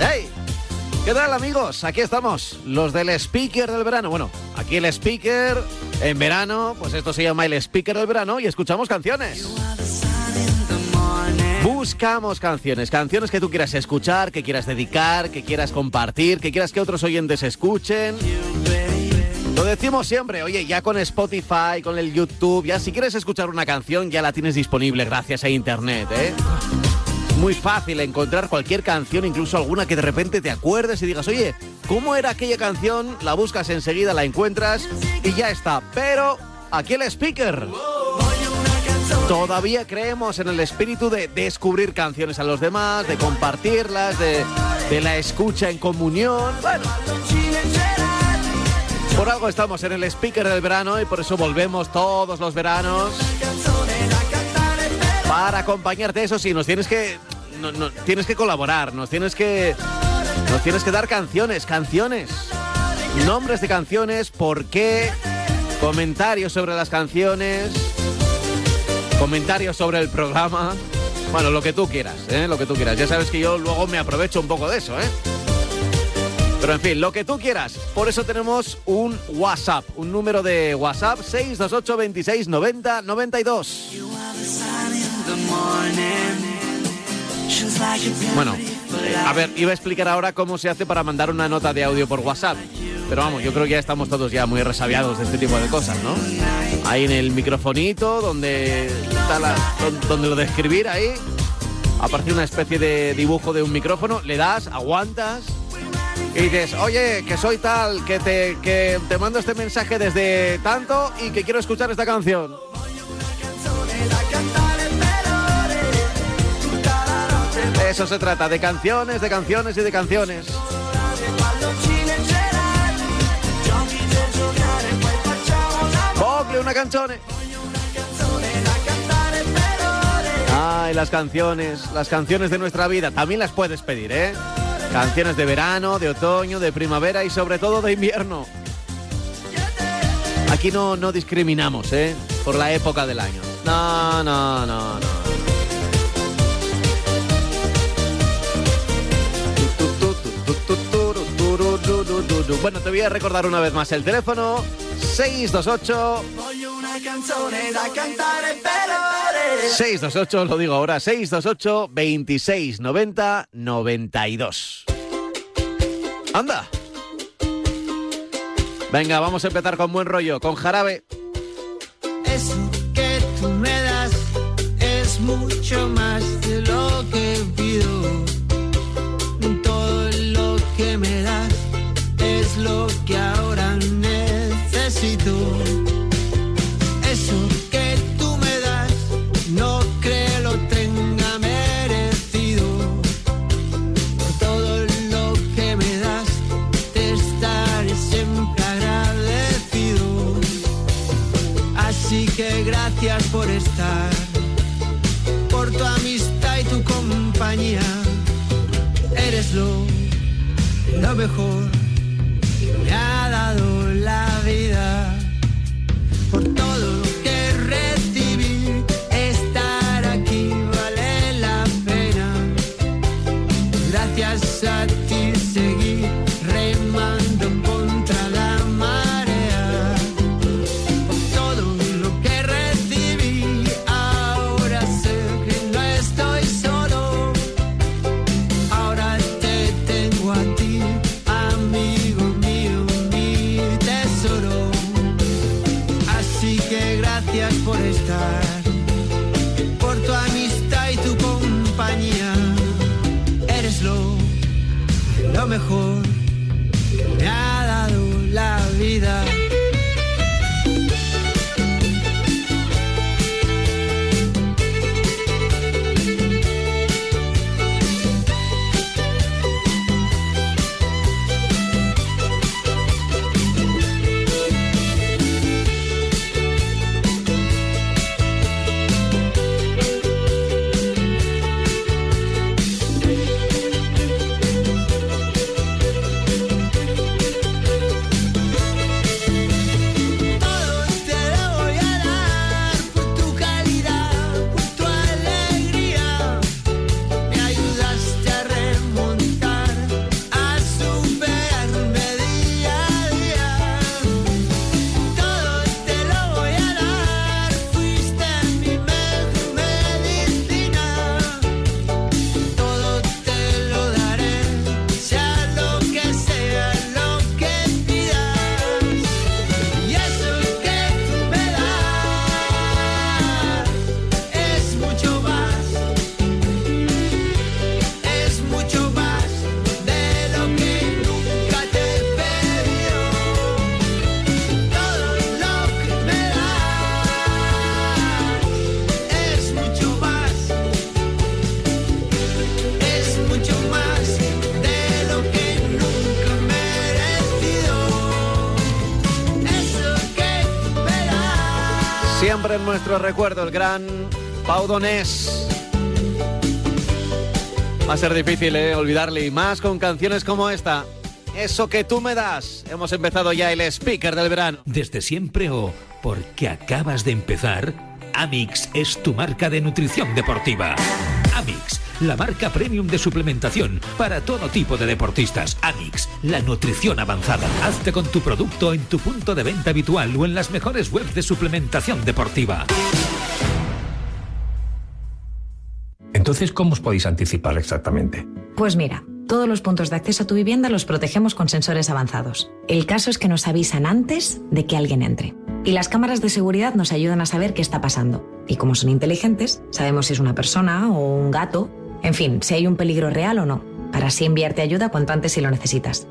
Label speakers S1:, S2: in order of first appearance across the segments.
S1: ¡Hey! ¿Qué tal amigos? Aquí estamos, los del speaker del verano. Bueno, aquí el speaker en verano, pues esto se llama el speaker del verano y escuchamos canciones. Buscamos canciones, canciones que tú quieras escuchar, que quieras dedicar, que quieras compartir, que quieras que otros oyentes escuchen. Lo decimos siempre, oye, ya con Spotify, con el YouTube, ya si quieres escuchar una canción ya la tienes disponible gracias a Internet, ¿eh? Muy fácil encontrar cualquier canción, incluso alguna que de repente te acuerdes y digas, oye, ¿cómo era aquella canción? La buscas enseguida, la encuentras y ya está. Pero aquí el speaker. Todavía creemos en el espíritu de descubrir canciones a los demás, de compartirlas, de, de la escucha en comunión. Por algo estamos en el speaker del verano y por eso volvemos todos los veranos para acompañarte. Eso sí, nos tienes que, no, no, tienes que colaborar, nos tienes que, nos tienes que dar canciones, canciones, nombres de canciones, por qué, comentarios sobre las canciones, comentarios sobre el programa. Bueno, lo que tú quieras, ¿eh? lo que tú quieras. Ya sabes que yo luego me aprovecho un poco de eso, ¿eh? Pero en fin, lo que tú quieras. Por eso tenemos un WhatsApp, un número de WhatsApp 628 26 90 92. Bueno, a ver, iba a explicar ahora cómo se hace para mandar una nota de audio por WhatsApp. Pero vamos, yo creo que ya estamos todos ya muy resabiados de este tipo de cosas, ¿no? Ahí en el microfonito, donde donde lo de escribir, ahí aparece una especie de dibujo de un micrófono, le das, aguantas y dices, oye, que soy tal, que te, que te mando este mensaje desde tanto y que quiero escuchar esta canción. Eso se trata, de canciones, de canciones y de canciones. Vogle una canzone. Ay, las canciones, las canciones de nuestra vida, también las puedes pedir, ¿eh? Canciones de verano, de otoño, de primavera y sobre todo de invierno. Aquí no, no discriminamos, ¿eh? Por la época del año. No, no, no, no. Bueno, te voy a recordar una vez más el teléfono 628 628, lo digo ahora, 628 26 90 92. Anda. Venga, vamos a empezar con buen rollo, con jarabe.
S2: Eso que tú me das es mucho más lo
S1: recuerdo, el gran Pau Donés. Va a ser difícil ¿eh? olvidarle y más con canciones como esta. Eso que tú me das. Hemos empezado ya el speaker del verano.
S3: Desde siempre o porque acabas de empezar, Amix es tu marca de nutrición deportiva. Amix, la marca premium de suplementación para todo tipo de deportistas. Amix, la nutrición avanzada. Hazte con tu producto en tu punto de venta habitual o en las mejores webs de suplementación deportiva.
S4: Entonces, ¿cómo os podéis anticipar exactamente?
S5: Pues mira, todos los puntos de acceso a tu vivienda los protegemos con sensores avanzados. El caso es que nos avisan antes de que alguien entre. Y las cámaras de seguridad nos ayudan a saber qué está pasando. Y como son inteligentes, sabemos si es una persona o un gato, en fin, si hay un peligro real o no, para así enviarte ayuda cuanto antes si lo necesitas.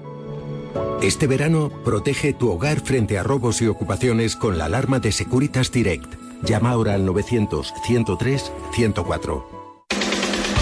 S6: Este verano, protege tu hogar frente a robos y ocupaciones con la alarma de Securitas Direct. Llama ahora al 900-103-104.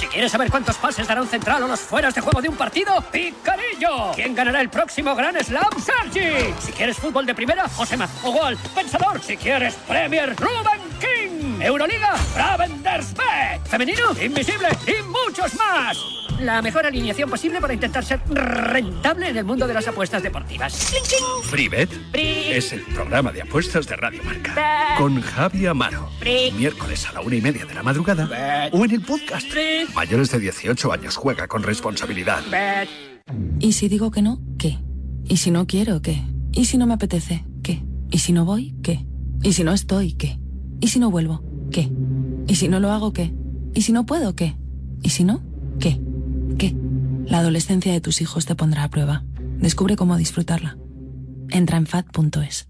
S7: Si quieres saber cuántos pases dará un central o los fueras de juego de un partido, ¡Picarillo! ¿Quién ganará el próximo Gran Slam? ¡Sergi! Si quieres fútbol de primera, Josema. Gol, Pensador. Si quieres Premier, Ruben King. Euroliga, Ravensberg. Femenino, Invisible y muchos más. La mejor alineación posible para intentar ser rentable en el mundo de las apuestas deportivas.
S8: FreeBet es el programa de apuestas de Radio Marca. Con Javi Amaro. Miércoles a la una y media de la madrugada. O en el podcast. Mayores de 18 años juega con responsabilidad.
S9: ¿Y si digo que no? ¿Qué? ¿Y si no quiero? ¿Qué? ¿Y si no me apetece? ¿Qué? ¿Y si no voy? ¿Qué? ¿Y si no estoy? ¿Qué? ¿Y si no vuelvo? ¿Qué? ¿Y si no lo hago? ¿Qué? ¿Y si no puedo? ¿Qué? ¿Y si no? ¿Qué? ¿Qué? La adolescencia de tus hijos te pondrá a prueba. Descubre cómo disfrutarla. Entra en fat.es.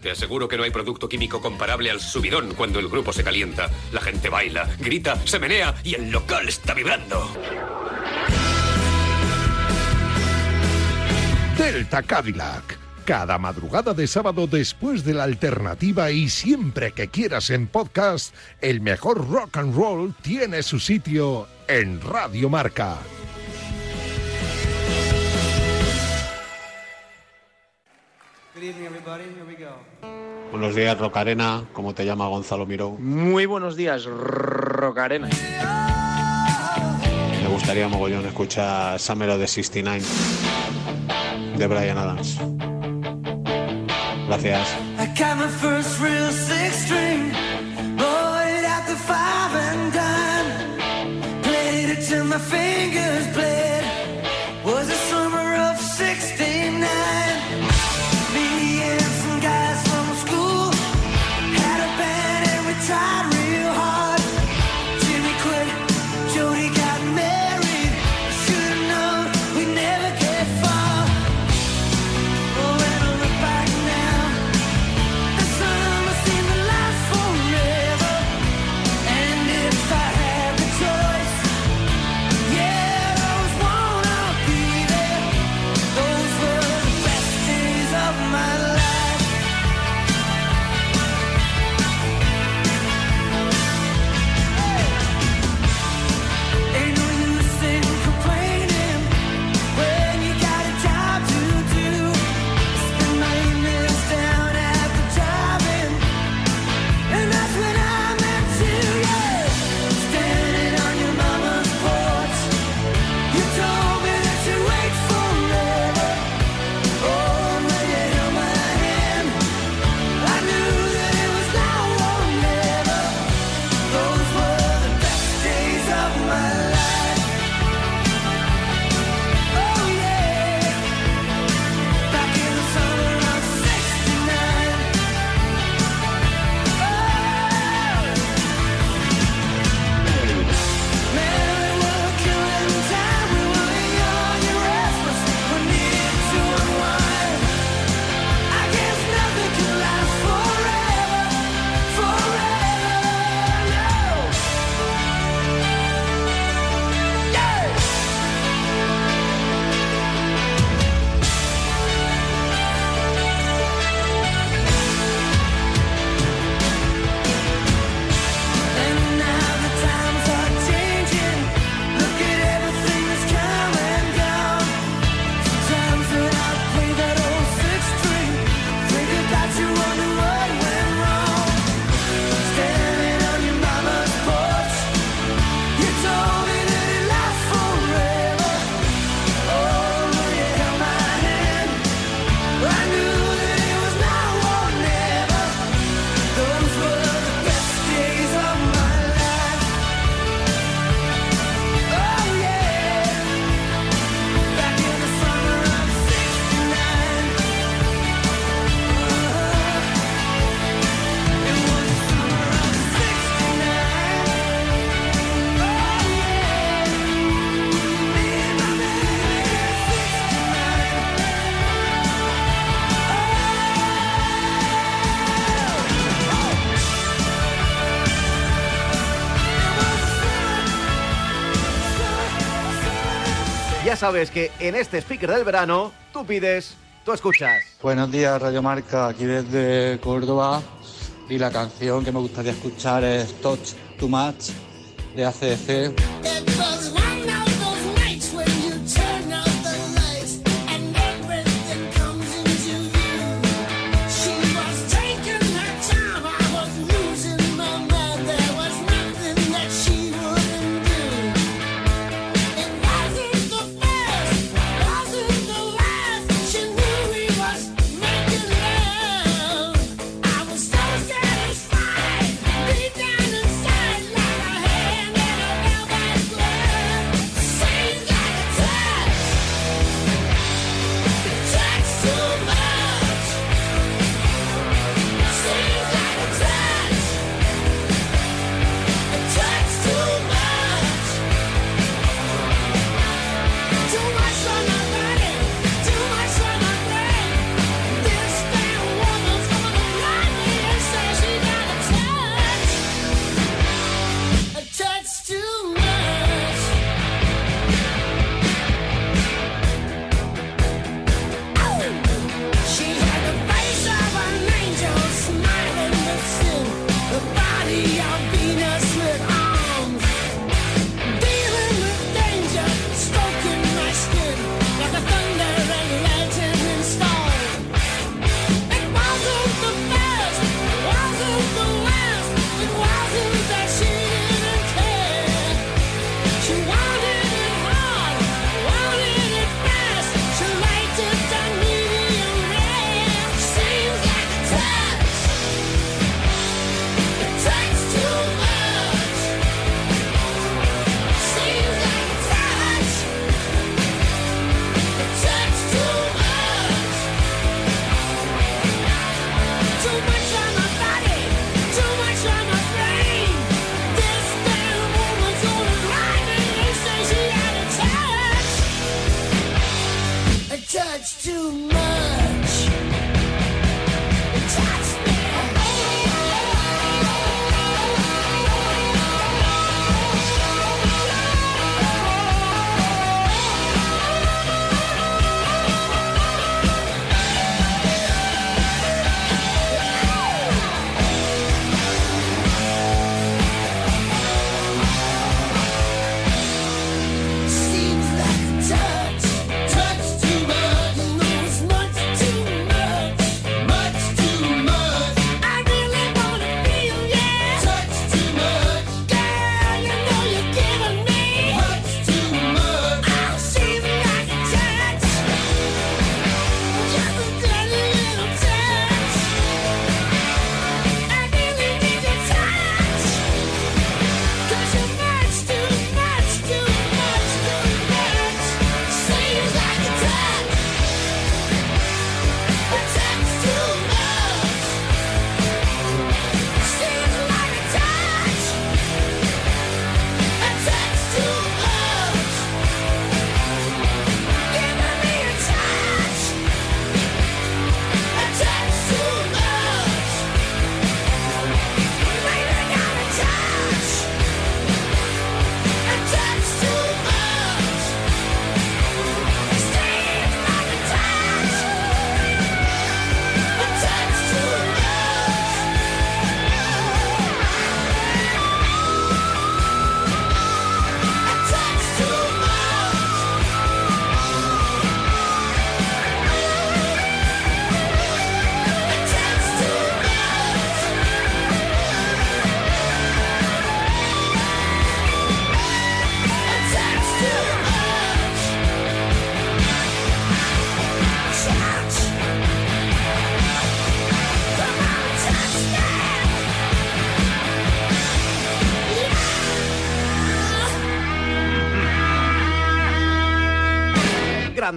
S10: Te aseguro que no hay producto químico comparable al subidón cuando el grupo se calienta. La gente baila, grita, se menea y el local está vibrando.
S11: Delta Cadillac. Cada madrugada de sábado después de la alternativa y siempre que quieras en podcast, el mejor rock and roll tiene su sitio en Radio Marca.
S12: Buenos días, Rocarena. ¿Cómo te llama Gonzalo Miró?
S13: Muy buenos días, Rocarena.
S12: Me gustaría mogollón escuchar Summer of the 69 de Brian Adams. Gracias.
S14: I got my first real
S1: sabes que en este speaker del verano tú pides, tú escuchas.
S15: Buenos días, Radio Marca, aquí desde Córdoba. Y la canción que me gustaría escuchar es Touch Too Much de ACDC.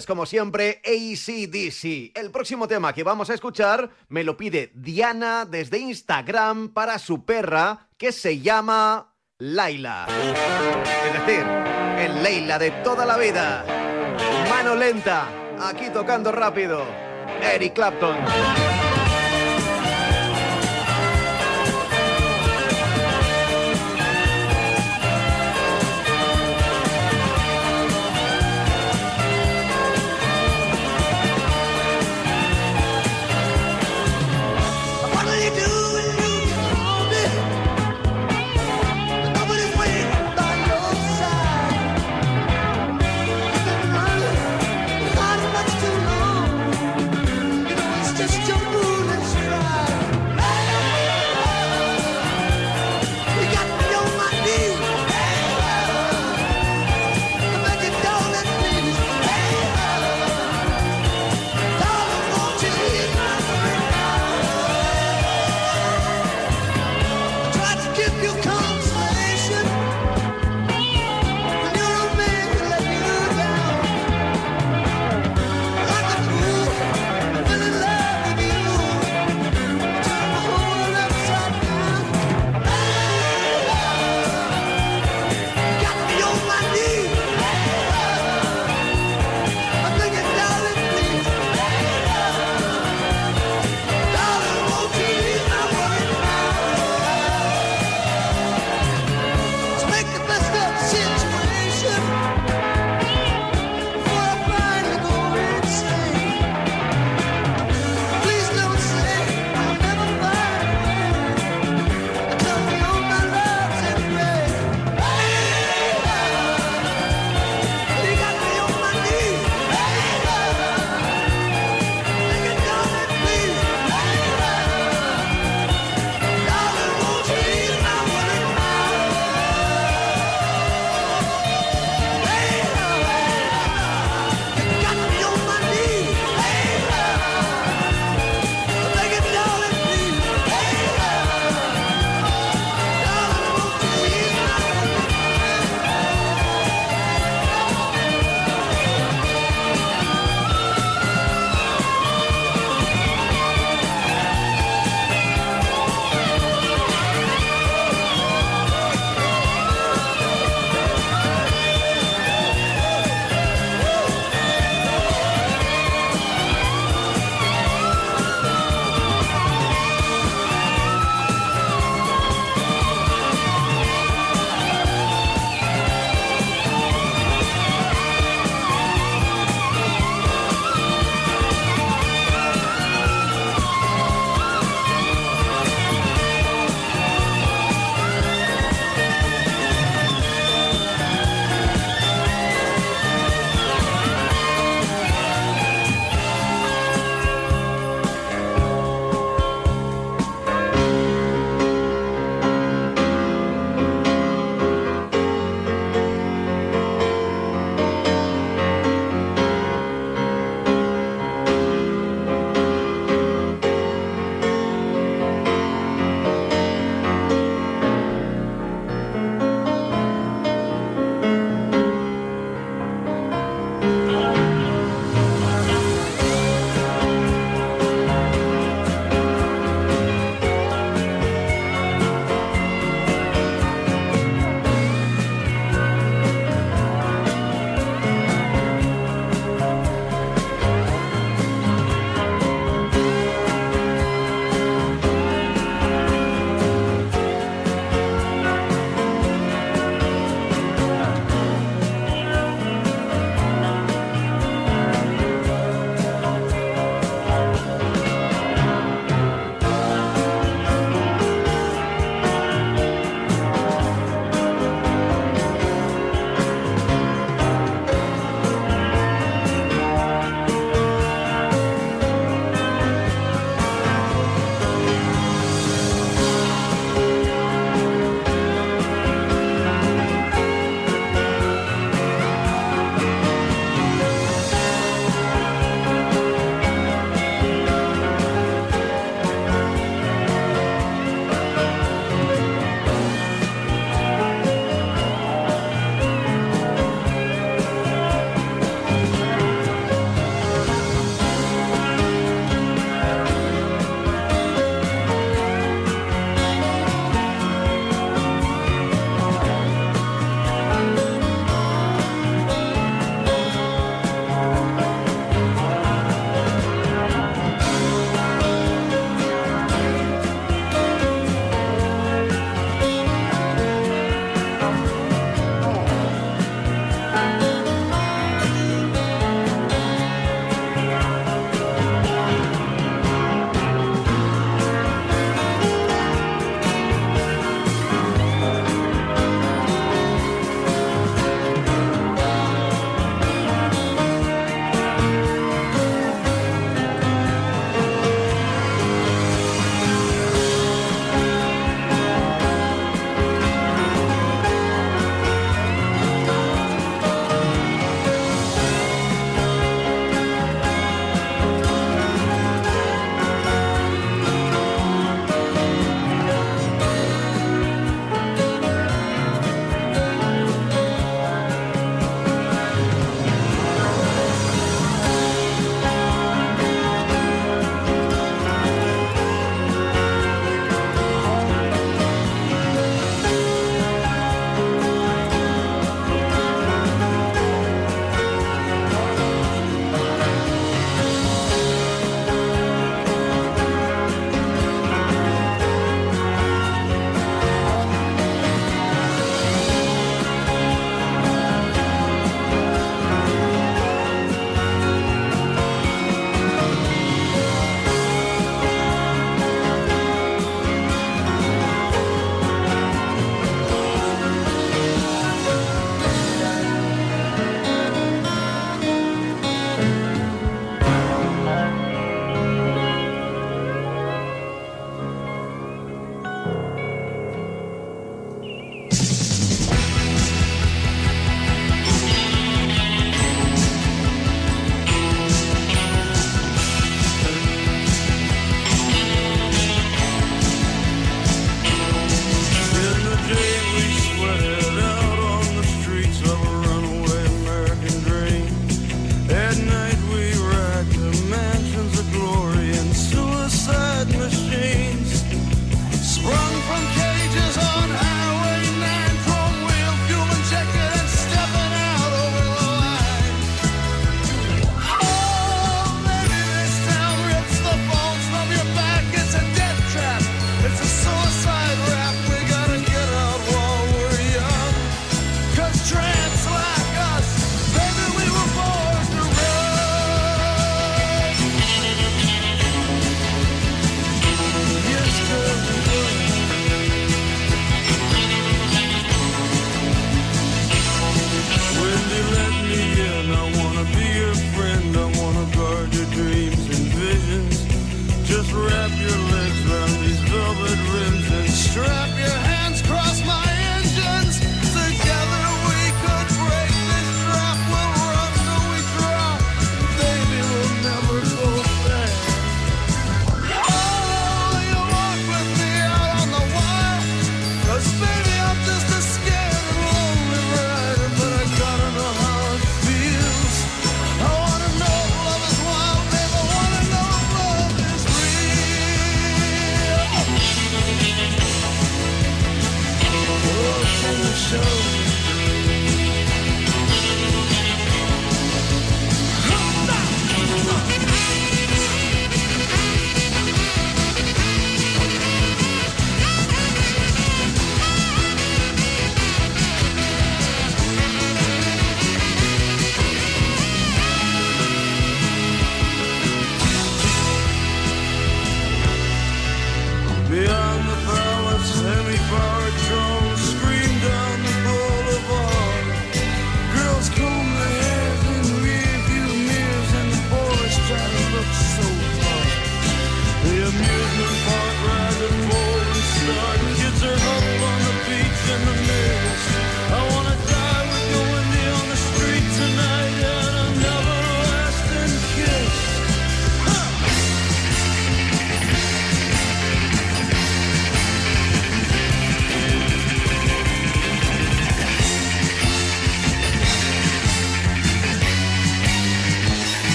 S1: Como siempre, ACDC. El próximo tema que vamos a escuchar me lo pide Diana desde Instagram para su perra que se llama Laila. Es decir, el Leila de toda la vida. Mano lenta, aquí tocando rápido. Eric Clapton.
S2: just jump.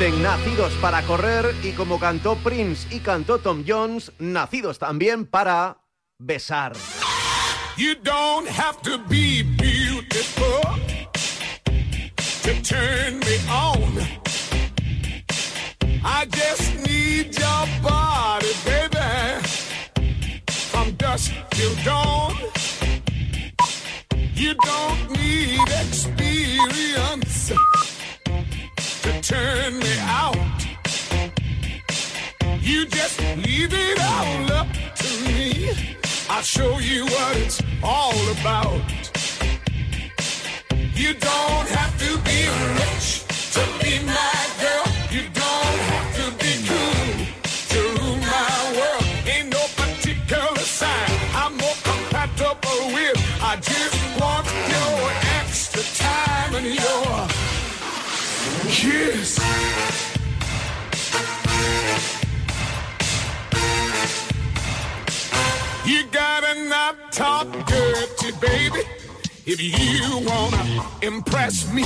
S2: Springsteen, nacidos para correr, y como cantó Prince y cantó Tom Jones, nacidos también para besar.
S14: You don't have to be beautiful to turn me on. I just need your body, baby, from dusk till dawn. You don't need experience to turn me leave it all up to me. I'll show you what it's all about. You don't have to be rich to be my girl. You don't have to be cool to rule my world. Ain't no particular sign I'm more compatible with. I just want your extra time and your kiss. You gotta not talk dirty, baby, if you wanna impress me.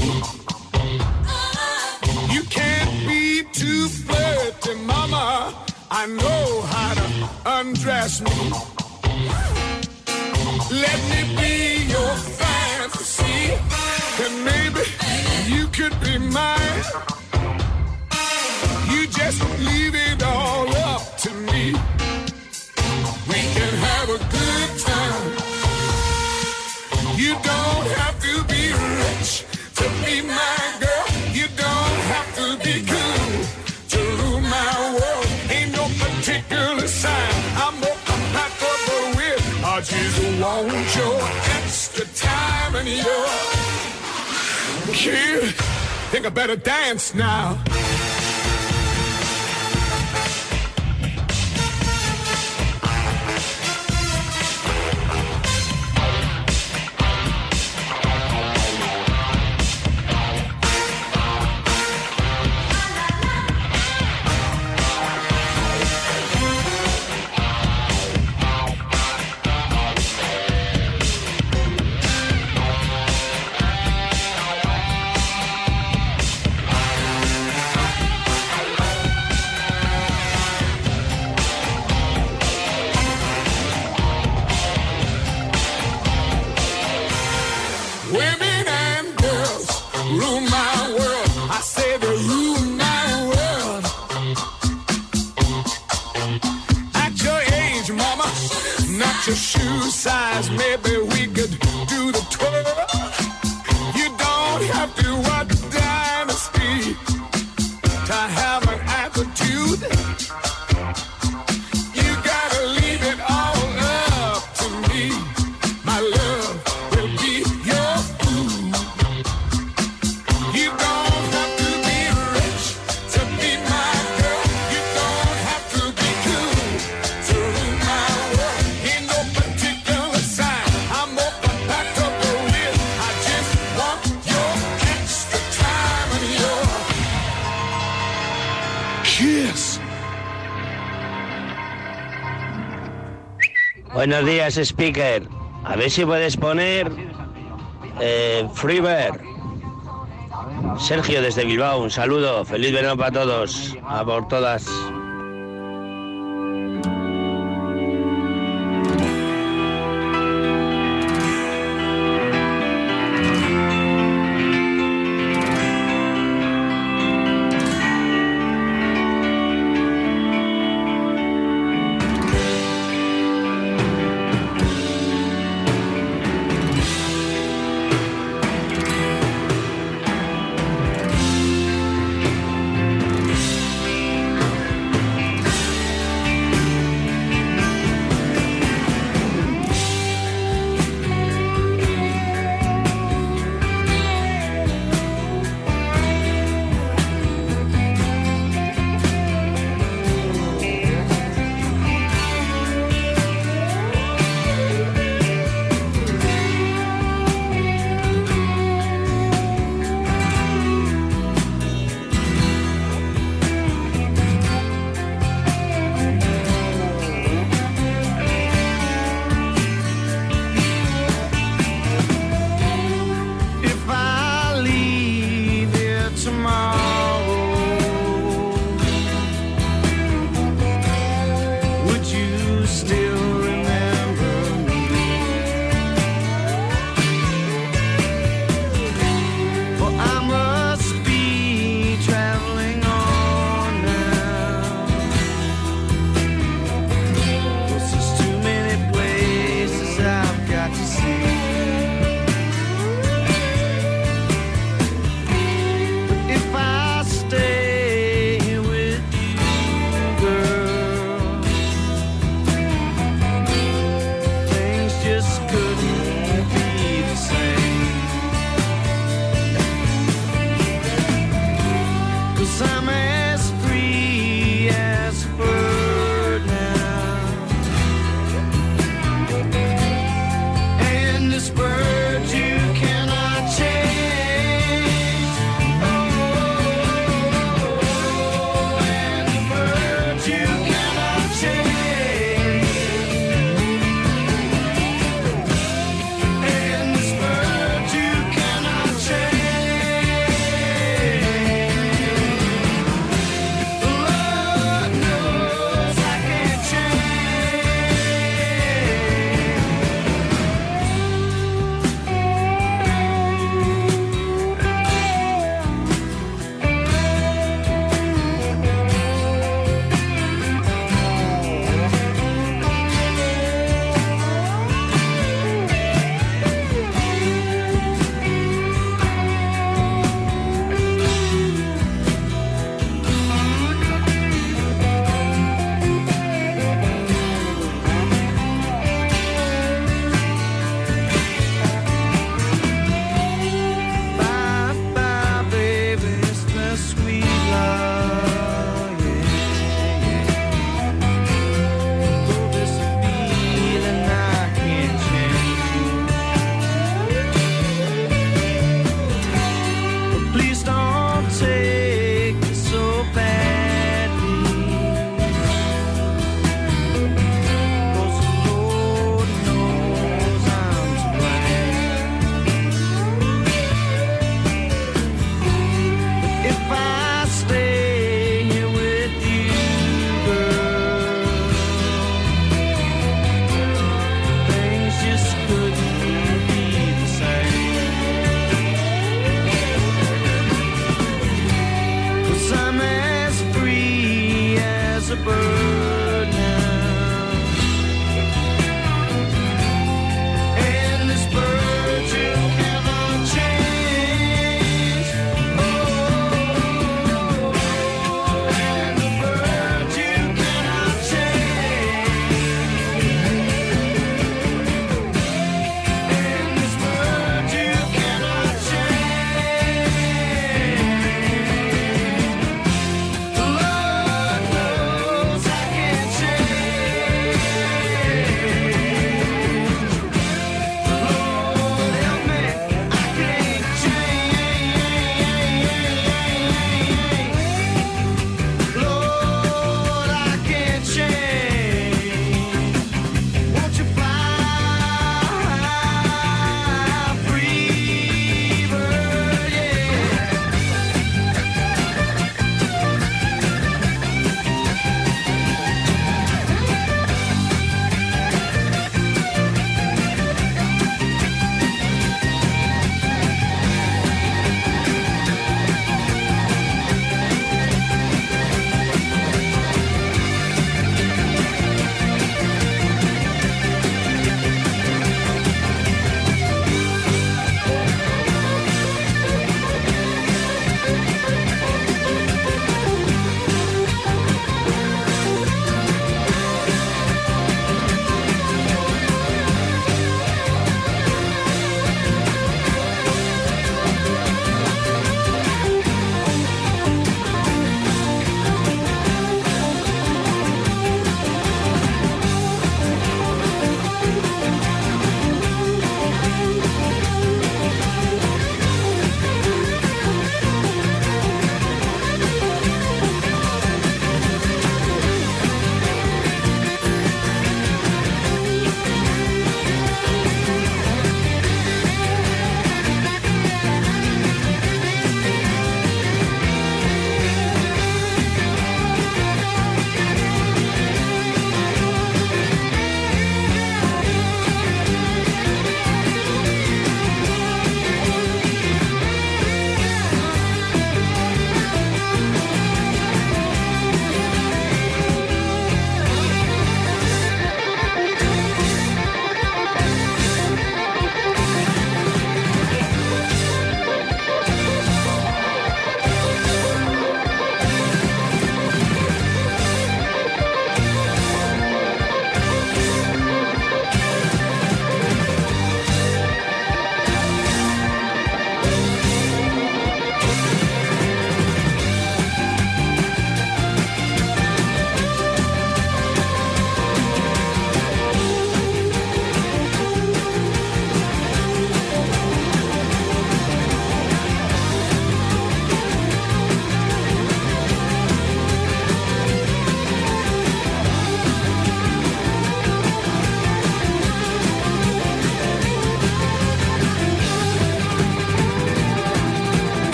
S14: You can't be too flirty, mama. I know how to undress me. Let me be your fantasy, and maybe you could be mine. You just leave it all up to me. We can have a good time. You don't have to be rich to be my girl. You don't have to be cool to rule my world. Ain't no particular sign I'm more compatible with. I just want your extra time and your kid. Think I better dance now.
S2: Speaker. A ver si puedes poner eh, Freebird. Sergio desde Bilbao, un saludo. Feliz verano para todos. A por todas.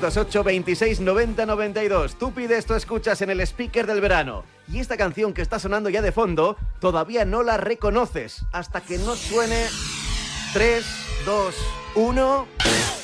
S16: 628 26 90 92. Tú pides, tú escuchas en el speaker del verano. Y esta canción que está sonando ya de fondo, todavía no la reconoces. Hasta que no suene 3, 2, 1.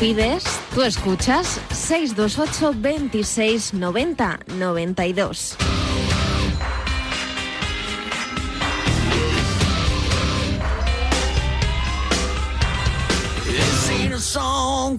S17: pides, tú escuchas 628 26 90 92.
S15: noventa noventa y song.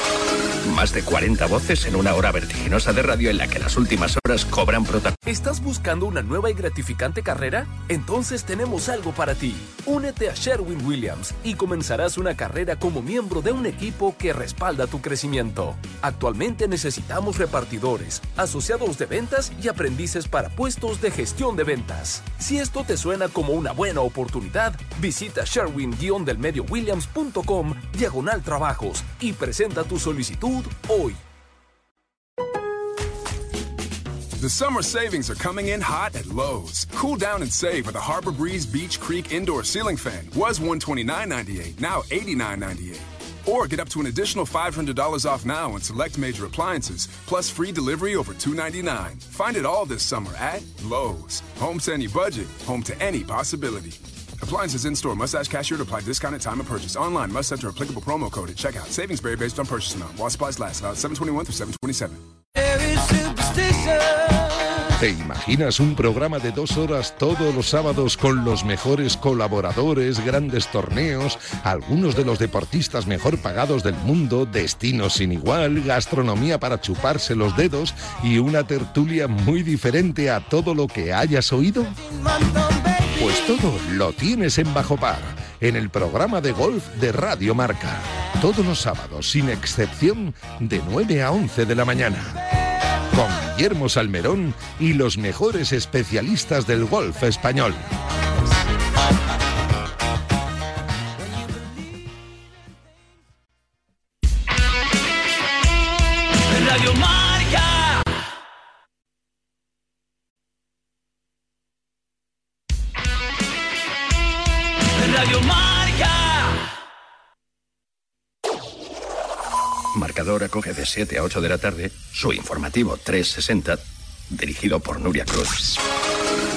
S8: Más de 40 voces en una hora vertiginosa de radio en la que las últimas horas cobran protagonismo.
S18: ¿Estás buscando una nueva y gratificante carrera? Entonces tenemos algo para ti. Únete a Sherwin Williams y comenzarás una carrera como miembro de un equipo que respalda tu crecimiento. Actualmente necesitamos repartidores, asociados de ventas y aprendices para puestos de gestión de ventas. Si esto te suena como una buena oportunidad, visita sherwin-williams.com diagonal trabajos y presenta tu solicitud hoy.
S14: The summer savings are coming in hot at Lowe's. Cool down and save with a Harbor Breeze Beach Creek indoor ceiling fan. Was $129.98, now $89.98. Or get up to an additional $500 off now on select major appliances, plus free delivery over 299. Find it all this summer at Lowe's. Home to any budget, home to any possibility. Appliances in store must ask cashier to apply discount at time of purchase. Online must enter applicable promo code at checkout. Savings vary based on purchase amount. While supplies last. About 721 through 727.
S11: ¿Te imaginas un programa de dos horas todos los sábados con los mejores colaboradores, grandes torneos, algunos de los deportistas mejor pagados del mundo, destinos sin igual, gastronomía para chuparse los dedos y una tertulia muy diferente a todo lo que hayas oído? Pues todo lo tienes en Bajo Par, en el programa de golf de Radio Marca. Todos los sábados, sin excepción, de 9 a 11 de la mañana. Con Guillermo Salmerón y los mejores especialistas del golf español.
S8: 7 a 8 de la tarde su informativo 360, dirigido por Nuria Cruz.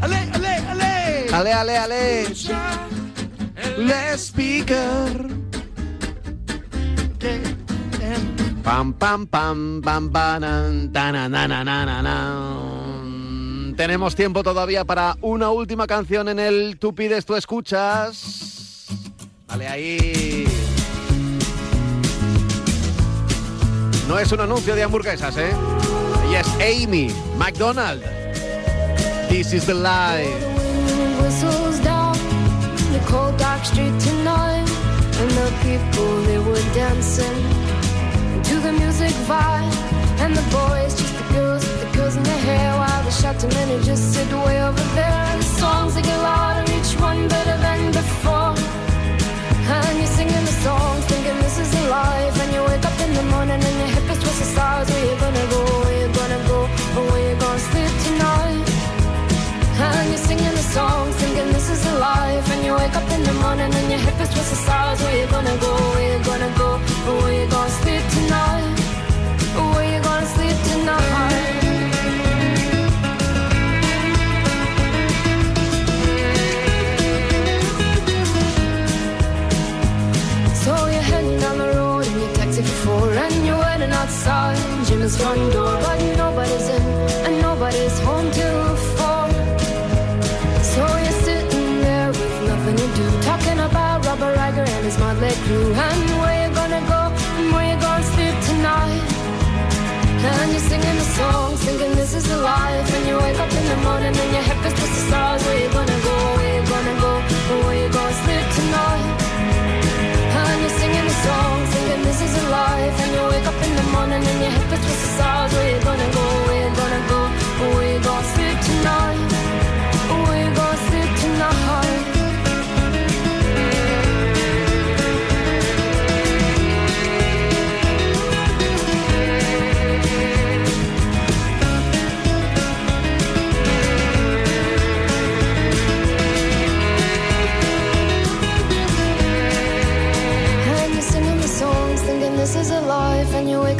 S14: ¡Ale, ale, ale!
S1: Ale, ale, ale. Let's speaker. Pam, pam, pam, pam, banan. Tenemos tiempo todavía para una última canción en el Tú pides, tú escuchas. Dale ahí. No es un anuncio de hamburguesas, ¿eh? Ella es Amy McDonald. This is the life.
S19: the cold dark street tonight and the people they were dancing to the music vibe and the boys just the girls with the girls in their hair while the men who just sit way over there your hip is twisted stars. Where you gonna go? Where you gonna go? Where you gonna sleep tonight? Where you gonna sleep tonight? So you're heading down the road in your taxi for four And you're waiting outside Jim's front door But nobody's in the morning and your hip is stars Where you gonna go, where you gonna go, or where you gonna sleep tonight. And you're singing the song, thinking this is a life And you wake up in the morning and your hip is twisted stars Where you gonna go, where you gonna go Or where you gonna sleep tonight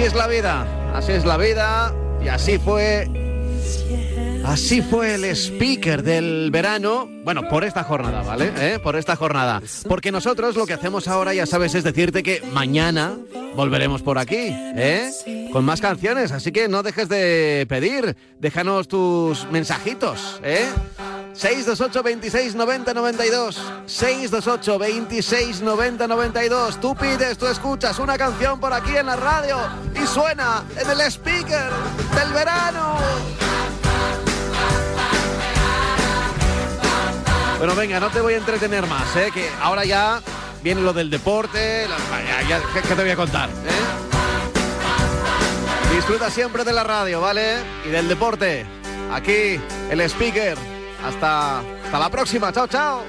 S1: Así es la vida. Así es la vida. Y así fue. Así fue el speaker del verano. Bueno, por esta jornada, ¿vale? ¿Eh? Por esta jornada. Porque nosotros lo que hacemos ahora, ya sabes, es decirte que mañana volveremos por aquí, ¿eh? Con más canciones. Así que no dejes de pedir. Déjanos tus mensajitos, ¿eh? 628 26 90 92 628 26 90 92 Tú pides, tú escuchas una canción por aquí en la radio y suena en el speaker del verano. Bueno, venga, no te voy a entretener más, ¿eh? que ahora ya viene lo del deporte. ¿qué, te voy a contar? Eh? Disfruta siempre de la radio, ¿vale? Y del deporte. Aquí, el speaker. Hasta, hasta la próxima. Chao, chao.